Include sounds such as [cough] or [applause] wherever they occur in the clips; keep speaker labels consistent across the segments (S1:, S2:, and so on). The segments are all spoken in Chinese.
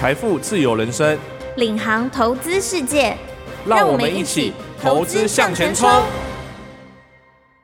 S1: 财富自由人生，
S2: 领航投资世界，
S1: 让我们一起投资向前冲。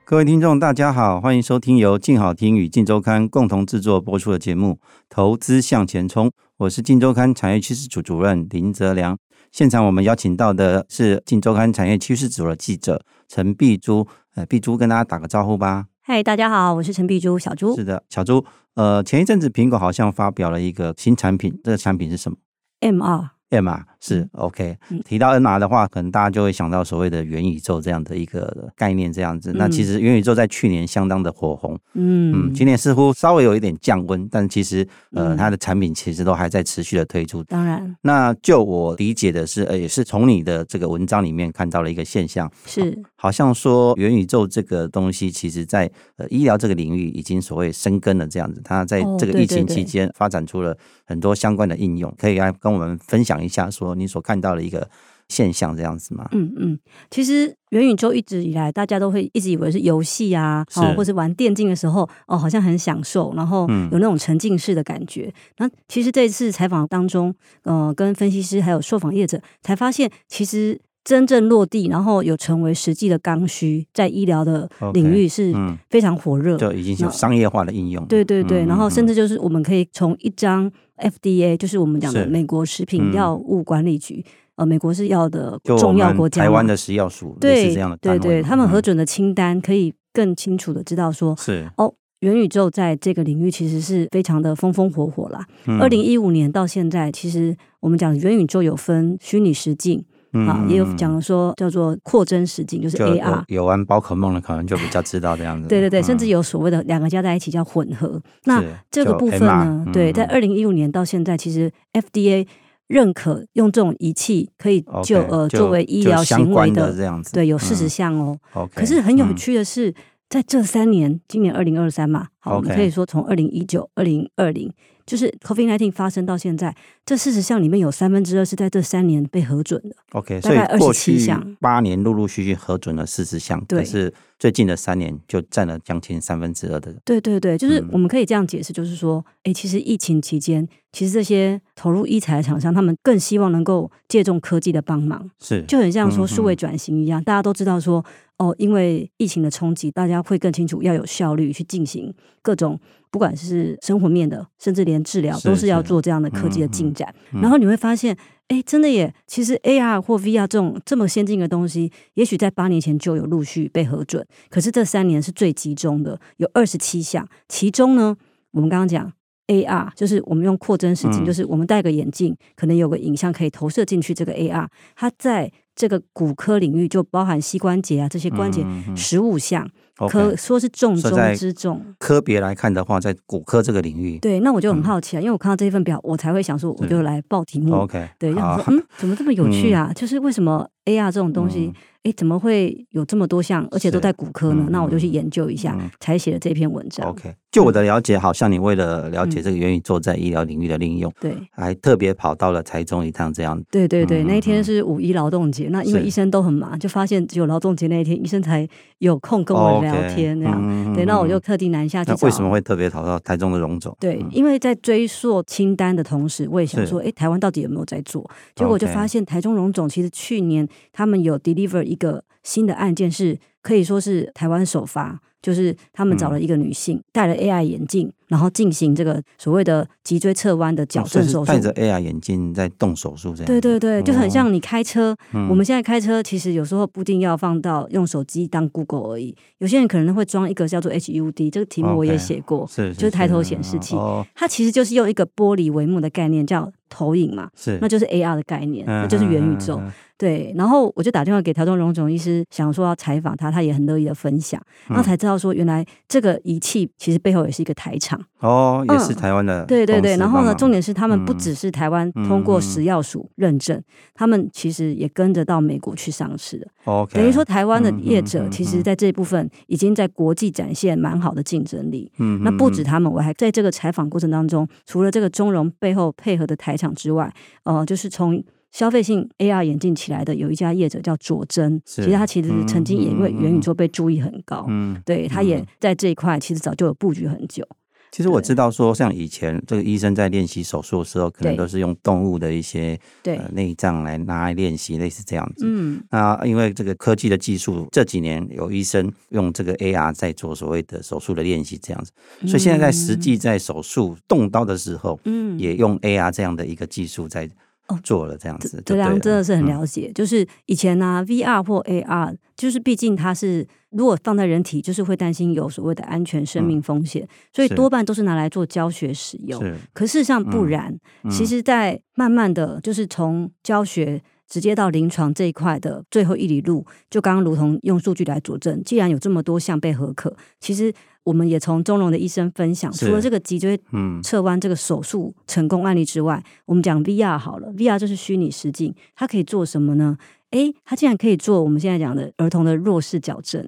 S3: 各位听众，大家好，欢迎收听由静好听与静周刊共同制作播出的节目《投资向前冲》，我是静周刊产业趋势组主任林泽良。现场我们邀请到的是镜周刊产业趋势组的记者陈碧珠，呃，碧珠跟大家打个招呼吧。
S4: 嗨，大家好，我是陈碧珠，小朱。
S3: 是的，小朱。呃，前一阵子苹果好像发表了一个新产品，这个产品是什么
S4: ？MR。
S3: MR 是 OK，提到 NR 的话，可能大家就会想到所谓的元宇宙这样的一个概念，这样子。那其实元宇宙在去年相当的火红，嗯。嗯，今年似乎稍微有一点降温，但其实呃，它的产品其实都还在持续的推出。
S4: 当然，
S3: 那就我理解的是，呃，也是从你的这个文章里面看到了一个现象，
S4: 是。
S3: 好像说元宇宙这个东西，其实在呃医疗这个领域已经所谓生根了，这样子。它在这个疫情期间发展出了很多相关的应用，可以来跟我们分享一下，说你所看到的一个现象这样子吗？
S4: 嗯嗯，其实元宇宙一直以来，大家都会一直以为是游戏啊，哦，或者玩电竞的时候，哦，好像很享受，然后有那种沉浸式的感觉。那、嗯、其实这一次采访当中，呃，跟分析师还有受访业者才发现，其实真正落地，然后有成为实际的刚需，在医疗的领域是非常火热，
S3: 就已经有商业化的应用。
S4: 对对对，然后甚至就是我们可以从一张。FDA 就是我们讲的美国食品药物管理局，嗯、呃，美国是药的重要国家，
S3: 台湾的食药署对这样的
S4: 对对，他们核准的清单可以更清楚的知道说
S3: 是。
S4: 哦，元宇宙在这个领域其实是非常的风风火火啦。二零一五年到现在，其实我们讲元宇宙有分虚拟实境。啊，也有讲说叫做扩增实境，就是 AR。
S3: 有玩宝可梦的可能就比较知道这样子。
S4: 对对对，甚至有所谓的两个加在一起叫混合。那这个部分呢，对，在二零一五年到现在，其实 FDA 认可用这种仪器可以就呃作为医疗行为的这样子。对，有四十项哦。可是很有趣的是，在这三年，今年二零二三嘛，好，我们可以说从二零一九、二零二零。就是 COVID nineteen 发生到现在，这四十项里面有三分之二是在这三年被核准的。
S3: OK，大概二十七项，八年陆陆续续核准了四十项，对，是最近的三年就占了将近三分之二的。
S4: 对对对，就是我们可以这样解释，就是说，哎、嗯，其实疫情期间，其实这些投入医材的厂商，他们更希望能够借重科技的帮忙，
S3: 是
S4: 就很像说数位转型一样，大家都知道说，哦，因为疫情的冲击，大家会更清楚要有效率去进行各种。不管是生活面的，甚至连治疗都是要做这样的科技的进展。嗯嗯、然后你会发现，哎，真的耶，其实 AR 或 VR 这种这么先进的东西，也许在八年前就有陆续被核准。可是这三年是最集中的，有二十七项。其中呢，我们刚刚讲 AR，就是我们用扩增实境，嗯、就是我们戴个眼镜，可能有个影像可以投射进去。这个 AR，它在这个骨科领域就包含膝关节啊这些关节十五项。可说是重中之重。
S3: 科别来看的话，在骨科这个领域，
S4: 对，那我就很好奇啊，嗯、因为我看到这一份表，我才会想说，我就来报题目。
S3: OK，
S4: 对，想说，嗯，怎么这么有趣啊？嗯、就是为什么 AR 这种东西？嗯哎，怎么会有这么多项，而且都在骨科呢？嗯、那我就去研究一下，嗯、才写了这篇文章。
S3: OK，就我的了解，好像你为了了解这个元宇宙在医疗领域的应用，对、嗯，还特别跑到了台中一趟，这样。
S4: 对对对，嗯、那一天是五一劳动节，那因为医生都很忙，就发现只有劳动节那一天，医生才有空跟我聊天那样。对，那我就特地南下去。
S3: 那为什么会特别跑到台中的荣总？
S4: 对，因为在追溯清单的同时，我也想说，哎，台湾到底有没有在做？结果就发现，台中荣总其实去年他们有 deliver 一一个。新的案件是可以说是台湾首发，就是他们找了一个女性戴了 AI 眼镜，然后进行这个所谓的脊椎侧弯的矫正手术。
S3: 戴着 AI 眼镜在动手术，这样。
S4: 对对对，就很像你开车。我们现在开车其实有时候不一定要放到用手机当 Google 而已，有些人可能会装一个叫做 HUD，这个题目我也写过，是就是抬头显示器。它其实就是用一个玻璃帷幕的概念叫投影嘛，是那就是 AR 的概念，那就是元宇宙。对，然后我就打电话给台中荣总医师，想说要采访他，他也很乐意的分享，然后才知道说，原来这个仪器其实背后也是一个台厂
S3: 哦，也是台湾的、嗯。
S4: 对对对，然后呢，重点是他们不只是台湾通过食药署认证，嗯、他们其实也跟着到美国去上市的。OK，等于说台湾的业者其实在这一部分已经在国际展现蛮好的竞争力。嗯，那不止他们，我还在这个采访过程当中，除了这个中融背后配合的台厂之外，呃，就是从。消费性 AR 眼镜起来的有一家业者叫佐真，其实他其实曾经也因为元宇宙被注意很高，嗯，对，他也在这一块其实早就有布局很久。
S3: 其实我知道说，像以前这个医生在练习手术的时候，可能都是用动物的一些对内脏来拿来练习，类似这样子。嗯，那因为这个科技的技术，这几年有医生用这个 AR 在做所谓的手术的练习，这样子。所以现在在实际在手术动刀的时候，嗯，也用 AR 这样的一个技术在。哦，做了这样子，
S4: 这样真的是很了解。嗯、就是以前呢、啊、，VR 或 AR，就是毕竟它是如果放在人体，就是会担心有所谓的安全生命风险，嗯、所以多半都是拿来做教学使用。是可事实上不然，嗯、其实，在慢慢的就是从教学直接到临床这一块的最后一里路，就刚刚如同用数据来佐证，既然有这么多项被合可，其实。我们也从中龙的医生分享，除了这个脊椎侧弯这个手术成功案例之外，嗯、我们讲 VR 好了，VR 就是虚拟实境，它可以做什么呢？诶，它竟然可以做我们现在讲的儿童的弱视矫正。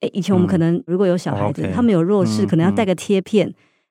S4: 诶，以前我们可能如果有小孩子，嗯、他们有弱视，可能要带个贴片，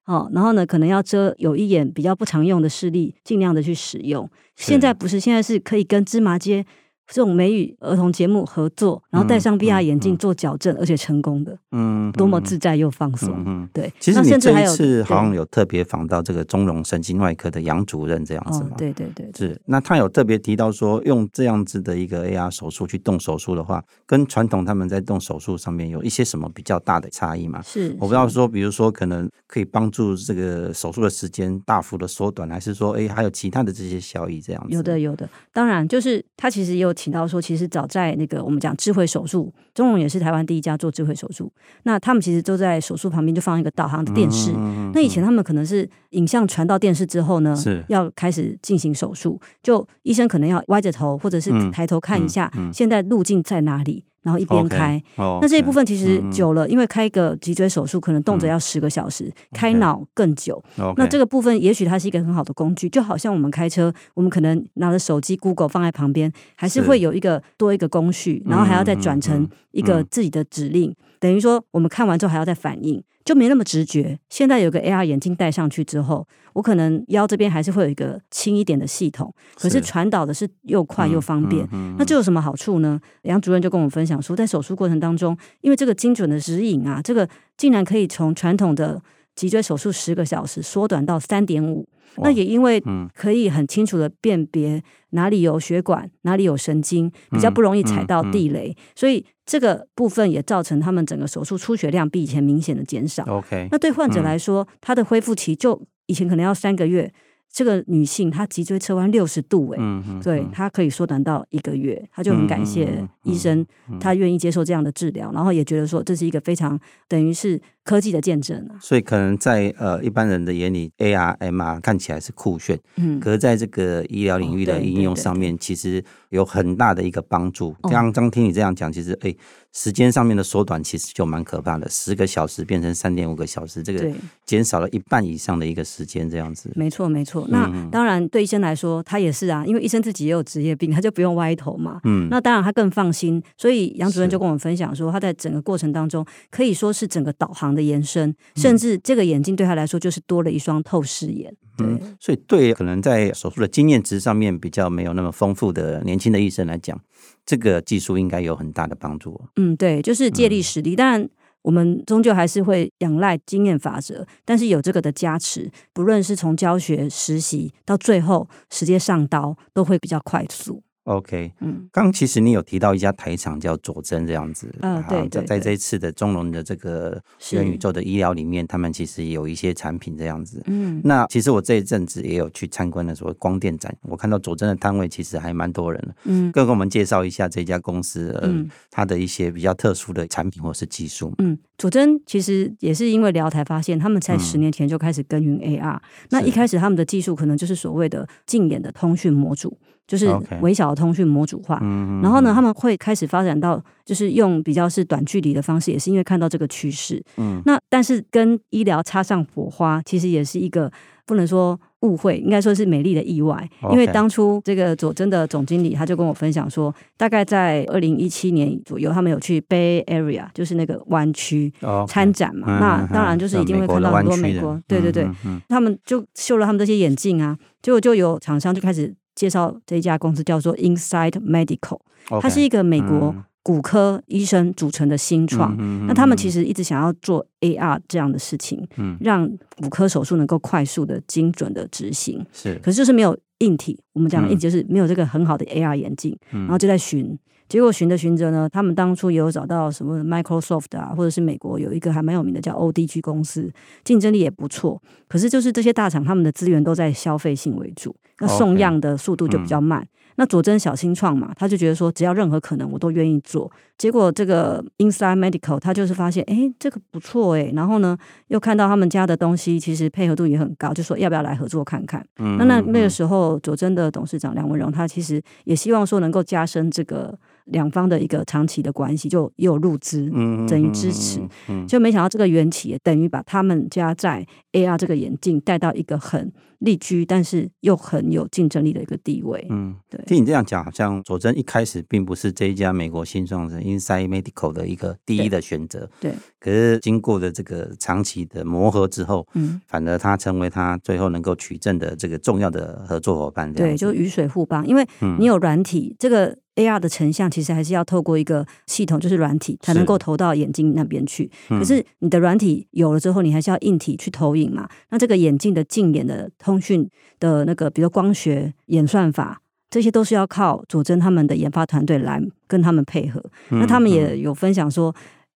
S4: 嗯、哦，然后呢，可能要遮有一眼比较不常用的视力，尽量的去使用。现在不是，现在是可以跟芝麻街。这种美语儿童节目合作，然后戴上 VR 眼镜做矫正，而且成功的，嗯，多么自在又放松，嗯，对。
S3: 其实你这一次好像有特别访到这个中龙神经外科的杨主任这样子嘛？
S4: 对对对，
S3: 是。那他有特别提到说，用这样子的一个 AR 手术去动手术的话，跟传统他们在动手术上面有一些什么比较大的差异吗？
S4: 是。
S3: 我不知道说，比如说可能可以帮助这个手术的时间大幅的缩短，还是说，哎，还有其他的这些效益这样子？
S4: 有的有的，当然就是他其实也有提到说，其实早在那个我们讲智慧手术，中荣也是台湾第一家做智慧手术。那他们其实都在手术旁边就放一个导航的电视。嗯、那以前他们可能是影像传到电视之后呢，是要开始进行手术，就医生可能要歪着头或者是抬头看一下，现在路径在哪里。然后一边开，那这一部分其实久了，因为开一个脊椎手术可能动辄要十个小时，开脑更久。那这个部分也许它是一个很好的工具，就好像我们开车，我们可能拿着手机 Google 放在旁边，还是会有一个多一个工序，然后还要再转成一个自己的指令，等于说我们看完之后还要再反应。就没那么直觉。现在有个 AR 眼镜戴上去之后，我可能腰这边还是会有一个轻一点的系统，可是传导的是又快又方便。嗯嗯嗯、那这有什么好处呢？杨主任就跟我们分享说，在手术过程当中，因为这个精准的指引啊，这个竟然可以从传统的脊椎手术十个小时缩短到三点五。那也因为可以很清楚的辨别哪里有血管，哪里有神经，比较不容易踩到地雷，所以这个部分也造成他们整个手术出血量比以前明显的减少。OK，那对患者来说，他的恢复期就以前可能要三个月。这个女性她脊椎侧弯六十度，哎，对，她可以缩短到一个月，她就很感谢医生，她愿意接受这样的治疗，然后也觉得说这是一个非常等于是科技的见证。
S3: 所以可能在呃一般人的眼里，AR、MR 看起来是酷炫，嗯，可是在这个医疗领域的应用上面，其实有很大的一个帮助。刚刚听你这样讲，其实哎。时间上面的缩短其实就蛮可怕的，十个小时变成三点五个小时，这个减少了一半以上的一个时间，这样子。
S4: 没错，没错。那当然，对医生来说，他也是啊，因为医生自己也有职业病，他就不用歪头嘛。嗯。那当然，他更放心。所以杨主任就跟我们分享说，他在整个过程当中可以说是整个导航的延伸，甚至这个眼镜对他来说就是多了一双透视眼。
S3: 嗯。所以，对可能在手术的经验值上面比较没有那么丰富的年轻的医生来讲。这个技术应该有很大的帮助。
S4: 嗯，对，就是借力使力。当然，我们终究还是会仰赖经验法则，但是有这个的加持，不论是从教学、实习到最后直接上刀，都会比较快速。
S3: OK，嗯，刚其实你有提到一家台厂叫佐真这样子，
S4: 嗯，对，对，
S3: 在这一次的中龙的这个元宇宙的医疗里面，他们其实有一些产品这样子，嗯，那其实我这一阵子也有去参观了所谓光电展，我看到佐真的摊位其实还蛮多人的，嗯，跟我们介绍一下这家公司，嗯，它的一些比较特殊的产品或是技术，
S4: 嗯，佐真其实也是因为聊才发现，他们在十年前就开始耕耘 AR，那一开始他们的技术可能就是所谓的近眼的通讯模组。就是微小的通讯模组化.然后呢，他们会开始发展到就是用比较是短距离的方式，也是因为看到这个趋势。嗯，那但是跟医疗插上火花，其实也是一个不能说误会，应该说是美丽的意外。因为当初这个佐真的总经理他就跟我分享说，大概在二零一七年左右，他们有去 Bay Area，就是那个湾区参展嘛。那当然就是一定会看到很多美国，对对对，嗯嗯、他们就秀了他们这些眼镜啊，结果就有厂商就开始。介绍这一家公司叫做 Inside Medical，它是一个美国骨科医生组成的新
S3: 创。
S4: 那他们其实一直想要做 AR 这样的事情，
S3: 嗯、
S4: 让骨科手术能够快速的、精准的执行。
S3: 是，
S4: 可是就是没有硬体。我们讲的硬体就是没有这个很好的 AR 眼镜，
S3: 嗯、
S4: 然后就在寻。结果寻着寻着呢，他们当初也有找到什么 Microsoft 啊，或者是美国有一个还蛮有名的叫 ODG 公司，竞争力也不错。可是就是这些大厂，他们的资源都在消费性为主，那送样的速度就比较慢。Okay, 嗯、那佐真小新创嘛，他就觉得说，只要任何可能，我都愿意做。结果这个 Inside Medical 他就是发现，哎，这个不错哎。然后呢，又看到他们家的东西其实配合度也很高，就说要不要来合作看看？嗯、那那那个时候，佐真的董事长梁文荣他其实也希望说能够加深这个。两方的一个长期的关系，就也有入资，嗯等于支持，就没想到这个缘起，等于把他们家在 AR 这个眼镜带到一个很立居，但是又很有竞争力的一个地位。嗯，对。
S3: 听你这样讲，好像佐证一开始并不是这一家美国新创的 Inside Medical 的一个第一的选择。
S4: 对。
S3: 可是经过的这个长期的磨合之后，嗯，反而他成为他最后能够取证的这个重要的合作伙伴。
S4: 对，就是雨水互帮，因为你有软体这个。AR 的成像其实还是要透过一个系统，就是软体才能够投到眼睛那边去。是可是你的软体有了之后，你还是要硬体去投影嘛？那这个眼镜的镜眼的通讯的那个，比如光学演算法，这些都是要靠佐臻他们的研发团队来跟他们配合。那他们也有分享说，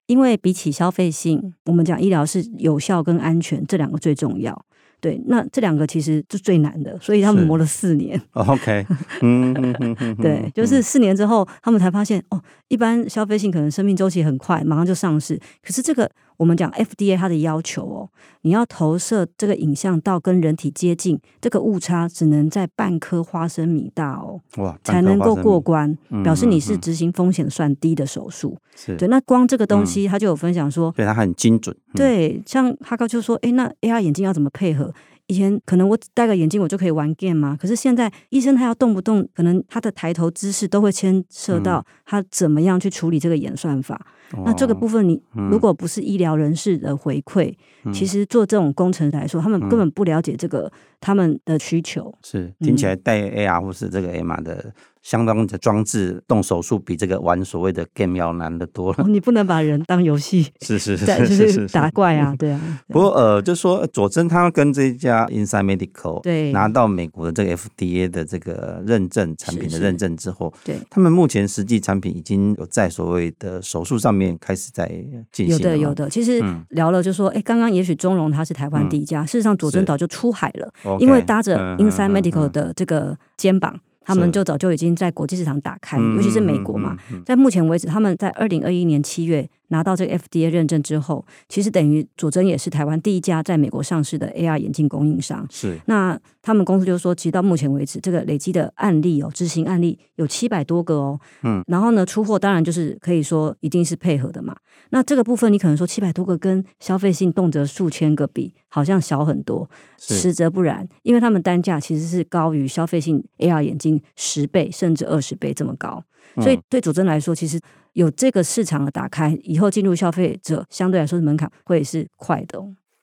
S4: 因为比起消费性，我们讲医疗是有效跟安全这两个最重要。对，那这两个其实是最难的，所以他们磨了四年。
S3: OK，嗯，[laughs]
S4: 对，就是四年之后，他们才发现哦，一般消费性可能生命周期很快，马上就上市。可是这个我们讲 FDA 它的要求哦，你要投射这个影像到跟人体接近，这个误差只能在半颗花生米大哦，
S3: 哇，
S4: 才能够过关，表示你是执行风险算低的手术。
S3: 是
S4: 对，那光这个东西，他就有分享说，
S3: 对，它很精准。
S4: 对，像哈高就说，哎，那 AR 眼镜要怎么配合？以前可能我戴个眼镜我就可以玩 game 嘛，可是现在医生他要动不动，可能他的抬头姿势都会牵涉到他怎么样去处理这个演算法。嗯、那这个部分你如果不是医疗人士的回馈，嗯、其实做这种工程来说，他们根本不了解这个他们的需求。
S3: 是听起来戴 AR 或是这个 AR 的。相当的装置动手术比这个玩所谓的 game 要难得多了。
S4: 哦，你不能把人当游戏，[laughs]
S3: 是 [laughs] 是是，
S4: 是是打怪 [laughs] 啊，对啊。
S3: 不过呃，就说佐臻他跟这一家 Inside Medical
S4: 对
S3: 拿到美国的这个 FDA 的这个认证产品的认证之后，
S4: 对，
S3: 他们目前实际产品已经有在所谓的手术上面开始在进行。
S4: 有的有的，其实聊了就说，哎，刚刚也许中荣他是台湾第一家，事实上佐臻早就出海了，因为搭着 Inside Medical 的这个肩膀。他们就早就已经在国际市场打开，尤其是美国嘛，在目前为止，他们在二零二一年七月。拿到这个 FDA 认证之后，其实等于佐臻也是台湾第一家在美国上市的 AR 眼镜供应商。
S3: 是，
S4: 那他们公司就说，其实到目前为止，这个累积的案例哦，执行案例有七百多个哦。嗯，然后呢，出货当然就是可以说一定是配合的嘛。那这个部分，你可能说七百多个跟消费性动辄数千个比，好像小很多。是，实则不然，因为他们单价其实是高于消费性 AR 眼镜十倍甚至二十倍这么高。所以对佐臻来说，其实有这个市场的打开，以后进入消费者相对来说的门槛会是快的。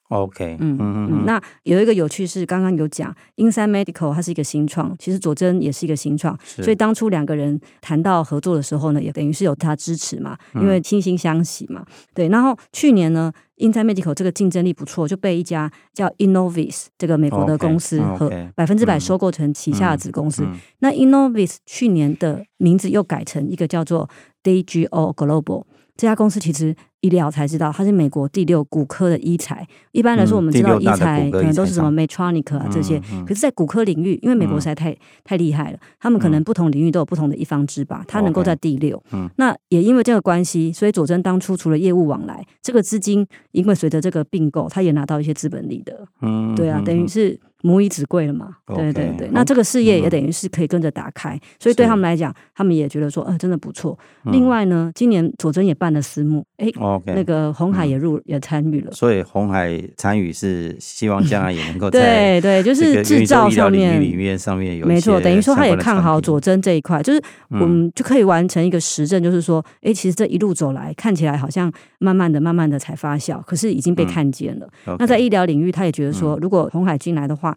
S3: OK，
S4: 嗯嗯嗯。那有一个有趣是，刚刚有讲，Inside Medical 它是一个新创，其实佐真也是一个新
S3: 创，
S4: 所以当初两个人谈到合作的时候呢，也等于是有他支持嘛，因为惺惺相惜嘛。嗯、对，然后去年呢。Inside Medical 这个竞争力不错，就被一家叫 Innovis 这个美国的公司和百分之百收购成旗下的子公司。嗯嗯嗯、那 Innovis 去年的名字又改成一个叫做 DGO Global。这家公司其实医疗才知道，它是美国第六骨科的医材。一般来说，我们知道医材可能都是什么 Medtronic 啊这些，可是，在骨科领域，因为美国实在太太厉害了，他们可能不同领域都有不同的一方之霸，它能够在第六。那也因为这个关系，所以佐臻当初除了业务往来，这个资金因为随着这个并购，他也拿到一些资本利得。嗯，对啊，等于是。母以子贵了嘛？对对对，那这个事业也等于是可以跟着打开，所以对他们来讲，他们也觉得说，呃，真的不错。另外呢，今年佐臻也办了私募，哎，那个红海也入也参与了。
S3: 所以红海参与是希望将来也能够 [laughs]
S4: 对对，就是制造上面。
S3: 里面上面有
S4: 没错，等于说他也看好佐臻这一块，就是我们就可以完成一个实证，就是说，哎，其实这一路走来，看起来好像慢慢的、慢慢的才发酵，可是已经被看见了。那在医疗领域，他也觉得说，如果红海进来的话，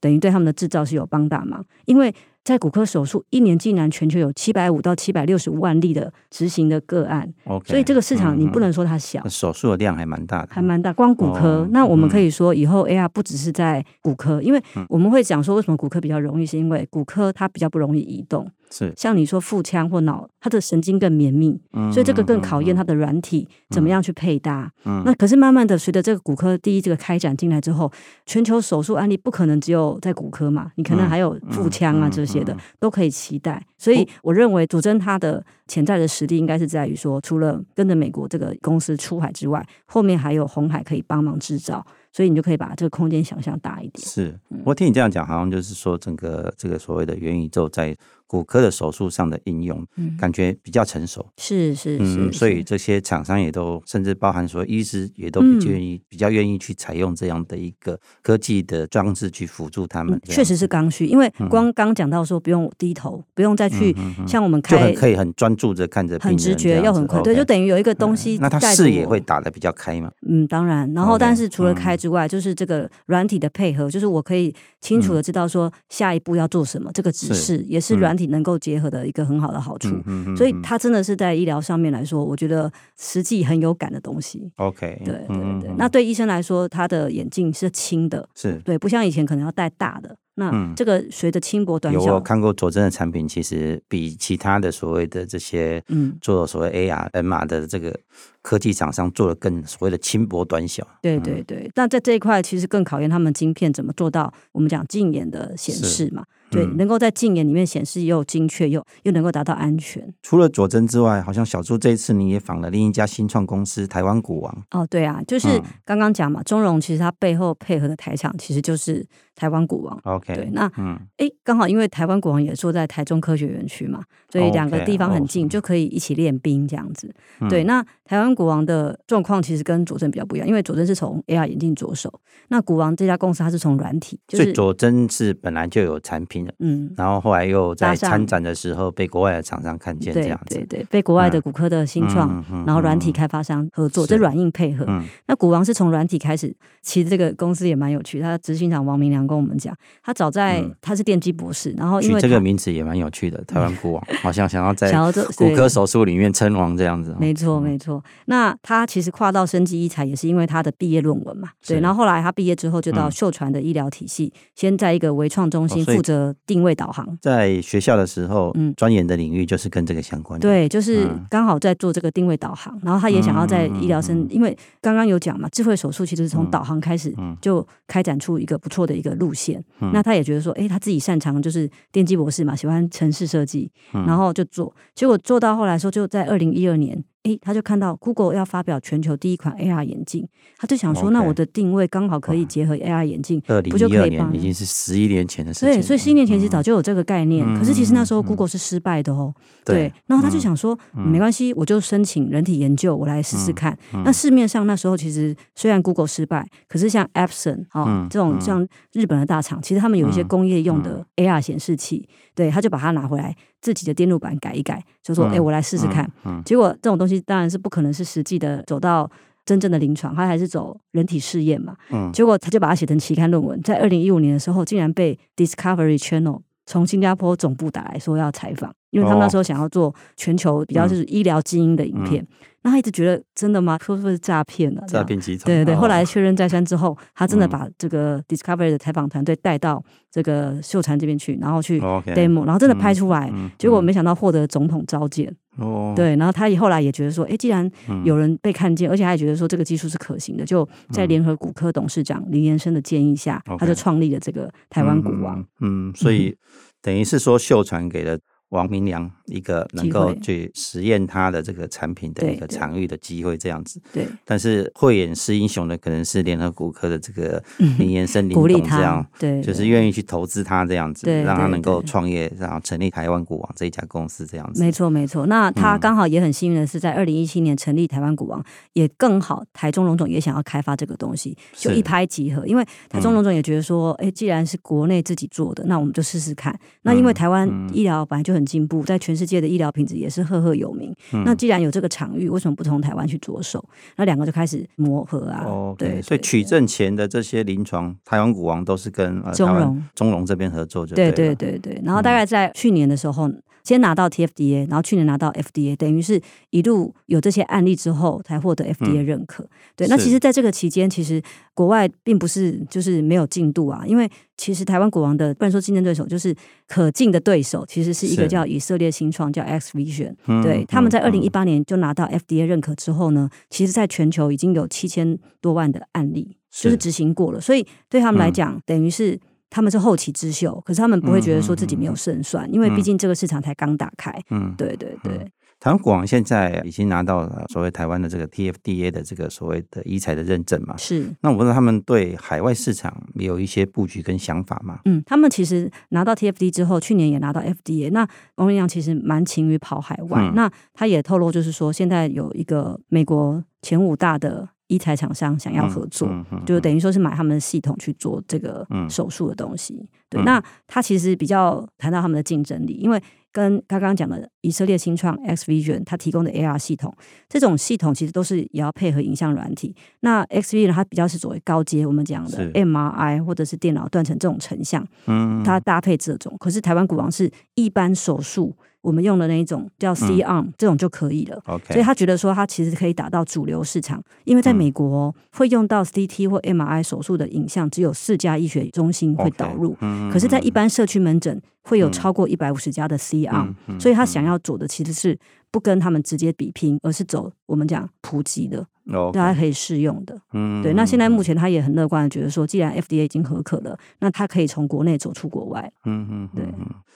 S4: 等于对他们的制造是有帮大忙，因为。在骨科手术，一年竟然全球有七百五到七百六十五万例的执行的个案，okay, 所以这个市场你不能说它小，
S3: 嗯、手术的量还蛮大的，
S4: 还蛮大。光骨科，哦、那我们可以说以后 AR 不只是在骨科，因为我们会讲说为什么骨科比较容易，是因为骨科它比较不容易移动。
S3: 是
S4: 像你说腹腔或脑，它的神经更绵密，嗯、所以这个更考验它的软体怎么样去配搭。嗯、那可是慢慢的，随着这个骨科第一这个开展进来之后，全球手术案例不可能只有在骨科嘛，你可能还有腹腔啊这些的、都可以期待。所以我认为主针它的潜在的实力应该是在于说，除了跟着美国这个公司出海之外，后面还有红海可以帮忙制造。所以你就可以把这个空间想象大一点。
S3: 是，我听你这样讲，好像就是说整个这个所谓的元宇宙在骨科的手术上的应用，嗯、感觉比较成熟。
S4: 是是是，
S3: 嗯，所以这些厂商也都，甚至包含说医师也都比较愿意、嗯、比较愿意去采用这样的一个科技的装置去辅助他们。
S4: 确实是刚需，因为光刚讲到说不用低头，不用再去像我们开，
S3: 就很可以很专注着看着，
S4: 很直觉又很快，对，就等于有一个东西、嗯。
S3: 那他视野会打得比较开吗？
S4: 嗯，当然。然后，但是除了开之外，就是这个软体的配合，就是我可以清楚的知道说下一步要做什么，这个指示也是软体能够结合的一个很好的好处。嗯所以它真的是在医疗上面来说，我觉得实际很有感的东西。
S3: OK，
S4: 对对对。那对医生来说，他的眼镜是轻的，
S3: 是
S4: 对，不像以前可能要戴大的。那这个随着轻薄短小，
S3: 有我看过佐证的产品，其实比其他的所谓的这些嗯做所谓 AR、MR 的这个科技厂商做的更所谓的轻薄短小。
S4: 对对对，那在这一块其实更考验他们晶片怎么做到我们讲近眼的显示嘛。对，能够在近眼里面显示又精确又又能够达到安全。
S3: 除了佐证之外，好像小朱这一次你也访了另一家新创公司台湾股王。
S4: 哦，对啊，就是刚刚讲嘛，中融其实它背后配合的台厂其实就是台湾股王。
S3: OK，
S4: 对，那嗯，哎，刚好因为台湾股王也坐在台中科学园区嘛，所以两个地方很近，就可以一起练兵这样子。对，那台湾股王的状况其实跟佐证比较不一样，因为佐证是从 AR 眼镜着手，那股王这家公司它是从软体，就是、
S3: 所以佐证是本来就有产品的。
S4: 嗯，
S3: 然后后来又在参展的时候被国外的厂商看见，这样子，
S4: 对对对，被国外的骨科的新创，然后软体开发商合作，这软硬配合。那股王是从软体开始，其实这个公司也蛮有趣。他执行长王明良跟我们讲，他早在他是电机博士，然后因为
S3: 这个名字也蛮有趣的，台湾古王，好像想要在骨科手术里面称王这样子。
S4: 没错没错，那他其实跨到生技医材也是因为他的毕业论文嘛，对。然后后来他毕业之后就到秀传的医疗体系，先在一个微创中心负责。定位导航，
S3: 在学校的时候，嗯，钻研的领域就是跟这个相关的。
S4: 对，就是刚好在做这个定位导航，然后他也想要在医疗生，因为刚刚有讲嘛，智慧手术其实是从导航开始就开展出一个不错的一个路线。那他也觉得说，哎，他自己擅长就是电机博士嘛，喜欢城市设计，然后就做，结果做到后来说，就在二零一二年。诶，他就看到 Google 要发表全球第一款 AR 眼镜，他就想说.那我的定位刚好可以结合 AR 眼镜，不就可以帮？
S3: 已经是十一年前的事情。
S4: 对，所以十一年前其实早就有这个概念，嗯、可是其实那时候 Google 是失败的哦。嗯、对，然后他就想说，嗯、没关系，我就申请人体研究，我来试试看。那市面上那时候其实虽然 Google 失败，可是像 Epson 啊、哦嗯、这种像日本的大厂，其实他们有一些工业用的 AR 显示器，对，他就把它拿回来。自己的电路板改一改，就说：“哎、欸，我来试试看。嗯”嗯、结果这种东西当然是不可能是实际的走到真正的临床，他还是走人体试验嘛。嗯、结果他就把它写成期刊论文，在二零一五年的时候，竟然被 Discovery Channel 从新加坡总部打来说要采访，因为他们那时候想要做全球比较就是医疗基因的影片。那他一直觉得真的吗？说是不是诈骗了？
S3: 诈骗集团。
S4: 对对对，后来确认再三之后，他真的把这个 Discovery 的采访团队带到这个秀传这边去，然后去 demo，然后真的拍出来，结果没想到获得总统召见。哦。对，然后他也后来也觉得说，哎，既然有人被看见，而且他也觉得说这个技术是可行的，就在联合骨科董事长林延生的建议下，他就创立了这个台湾骨王。
S3: 嗯，所以等于是说秀传给了。王明良一个能够去实验他的这个产品的一个场域的机会，这样子。
S4: 对。
S3: 但是慧眼识英雄的可能是联合骨科的这个林延生林董这样，对，就是愿意去投资他这样子，让他能够创业，然后成立台湾骨王这一家公司这样子。
S4: 没错，没错。那他刚好也很幸运的是，在二零一七年成立台湾骨王，也更好，台中龙总也想要开发这个东西，就一拍即合。因为台中龙总也觉得说，哎，既然是国内自己做的，那我们就试试看。那因为台湾医疗本来就很。很进步，在全世界的医疗品质也是赫赫有名。嗯、那既然有这个场域，为什么不从台湾去着手？那两个就开始磨合啊。
S3: 哦，对，所以取证前的这些临床，台湾股王都是跟、呃、中融中融这边合作就对，
S4: 对对对对。然后大概在去年的时候。嗯先拿到 TFDA，然后去年拿到 FDA，等于是一路有这些案例之后才获得 FDA 认可。嗯、对，那其实在这个期间，其实国外并不是就是没有进度啊，因为其实台湾国王的不能说竞争对手，就是可敬的对手，其实是一个叫以色列新创，叫 X Vision。对，他们在二零一八年就拿到 FDA 认可之后呢，其实在全球已经有七千多万的案例就是执行过了，所以对他们来讲，嗯、等于是。他们是后起之秀，可是他们不会觉得说自己没有胜算，嗯、因为毕竟这个市场才刚打开。嗯，对对对。嗯、
S3: 台湾股王现在已经拿到了所谓台湾的这个 TFDA 的这个所谓的医材的认证嘛？
S4: 是。
S3: 那我不知道他们对海外市场有一些布局跟想法吗？
S4: 嗯，他们其实拿到 TFD 之后，去年也拿到 FDA。那王云阳其实蛮勤于跑海外，嗯、那他也透露就是说，现在有一个美国前五大的。医材厂商想要合作，嗯嗯嗯、就等于说是买他们的系统去做这个手术的东西。嗯、对，那他其实比较谈到他们的竞争力，因为跟刚刚讲的以色列新创 X Vision 它提供的 AR 系统，这种系统其实都是也要配合影像软体。那 X Vision 它比较是作为高阶，我们讲的 MRI 或者是电脑断层这种成像，嗯，它搭配这种。可是台湾股王是一般手术。我们用的那一种叫 C-arm、嗯、这种就可以了。所以他觉得说他其实可以打到主流市场，因为在美国、哦嗯、会用到 CT 或 MRI 手术的影像只有四家医学中心会导入，Okay. 嗯、可是，在一般社区门诊会有超过一百五十家的嗯嗯、所以他想要做的其实是不跟他们直接比拼，而是走我们讲普及的。Okay. 大家可以试用的，嗯，对。那现在目前他也很乐观的觉得说，既然 FDA 已经合可了，那他可以从国内走出国外。嗯嗯，对。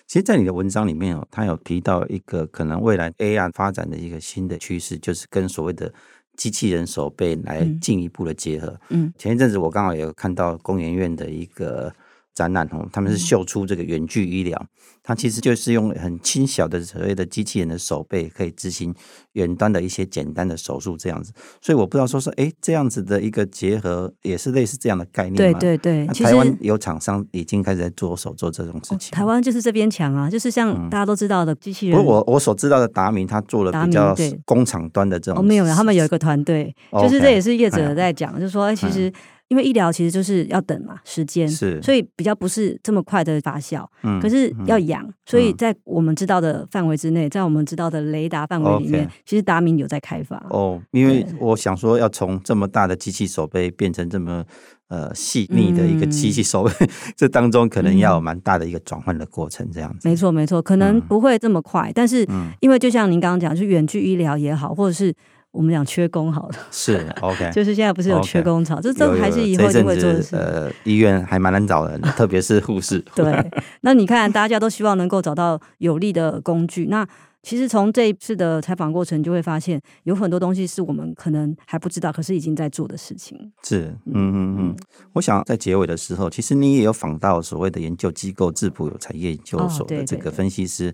S3: 其实，在你的文章里面哦，他有提到一个可能未来 AI 发展的一个新的趋势，就是跟所谓的机器人手背来进一步的结合。嗯，前一阵子我刚好也有看到工研院的一个。展览哦，他们是秀出这个远距医疗，它其实就是用很轻小的所谓的机器人的手背，可以执行远端的一些简单的手术这样子。所以我不知道说说，哎，这样子的一个结合，也是类似这样的概念吗？
S4: 对对对，
S3: 台湾有厂商已经开始在着手做这种事情。
S4: 台湾就是这边强啊，就是像大家都知道的机器人。
S3: 不过我我所知道的达明，他做了比较工厂端的这种。
S4: 哦，没有，他们有一个团队，就是这也是业者在讲，就是说，其实。因为医疗其实就是要等嘛，时间，是，所以比较不是这么快的发酵。嗯，可是要养，嗯、所以在我们知道的范围之内，在我们知道的雷达范围里面其实达明有在开发。哦，
S3: 因为我想说，要从这么大的机器手背变成这么呃细腻的一个机器手背，嗯、这当中可能要有蛮大的一个转换的过程，这样子。
S4: 没错，没错，可能不会这么快，嗯、但是因为就像您刚刚讲，就远距医疗也好，或者是。我们讲缺工好了，
S3: 是 OK，[laughs]
S4: 就是现在不是有缺工潮，这这还是以后就会做的事。
S3: 呃，医院还蛮难找人，[laughs] 特别是护士。
S4: 对，那你看，大家都希望能够找到有利的工具，那。其实从这一次的采访过程，就会发现有很多东西是我们可能还不知道，可是已经在做的事情。
S3: 是，嗯嗯嗯。我想在结尾的时候，其实你也有访到所谓的研究机构智普产业研究所的这个分析师，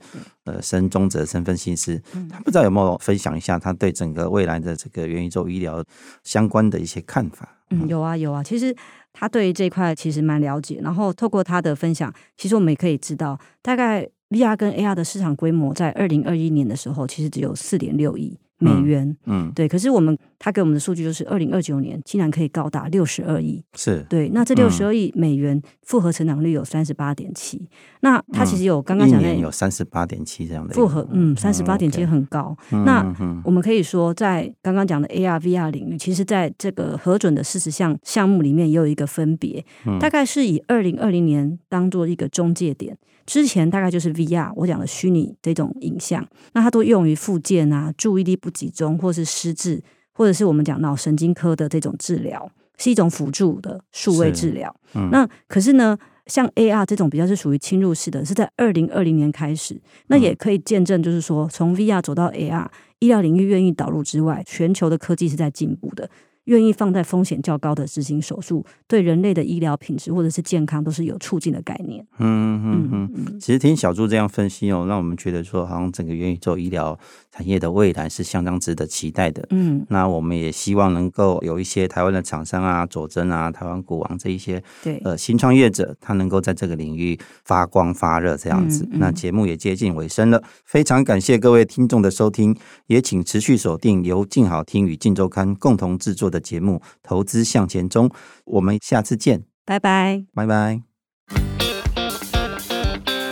S3: 哦、呃，申中哲申分析师，他不知道有没有分享一下他对整个未来的这个元宇宙医疗相关的一些看法？
S4: 嗯，有啊有啊。其实他对于这一块其实蛮了解，然后透过他的分享，其实我们也可以知道大概。VR 跟 AR 的市场规模在二零二一年的时候，其实只有四点六亿美元。嗯，嗯对。可是我们他给我们的数据就是，二零二九年竟然可以高达六十二亿。
S3: 是。
S4: 对，那这六十二亿美元复合成长率有三十八点七。那它其实有刚刚讲的
S3: 有三十八点七这样的
S4: 复合，嗯，三十八点七很高。嗯、那我们可以说，在刚刚讲的 AR VR 领域，其实在这个核准的四十项项目里面，也有一个分别，嗯、大概是以二零二零年当做一个中介点。之前大概就是 VR，我讲的虚拟这种影像，那它都用于复健啊、注意力不集中，或是失智，或者是我们讲脑神经科的这种治疗，是一种辅助的数位治疗。嗯、那可是呢，像 AR 这种比较是属于侵入式的，是在二零二零年开始，那也可以见证，就是说从 VR 走到 AR，医疗领域愿意导入之外，全球的科技是在进步的。愿意放在风险较高的执行手术，对人类的医疗品质或者是健康都是有促进的概念。
S3: 嗯嗯嗯嗯。其实听小朱这样分析哦，让我们觉得说，好像整个元宇宙医疗产业的未来是相当值得期待的。嗯，那我们也希望能够有一些台湾的厂商啊，佐证啊，台湾股王这一些对呃新创业者，他能够在这个领域发光发热这样子。嗯嗯、那节目也接近尾声了，非常感谢各位听众的收听，也请持续锁定由静好听与静周刊共同制作的节目《投资向前中》，我们下次见，
S4: 拜拜，
S3: 拜拜。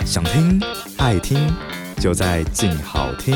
S5: 想听爱听，就在静好听。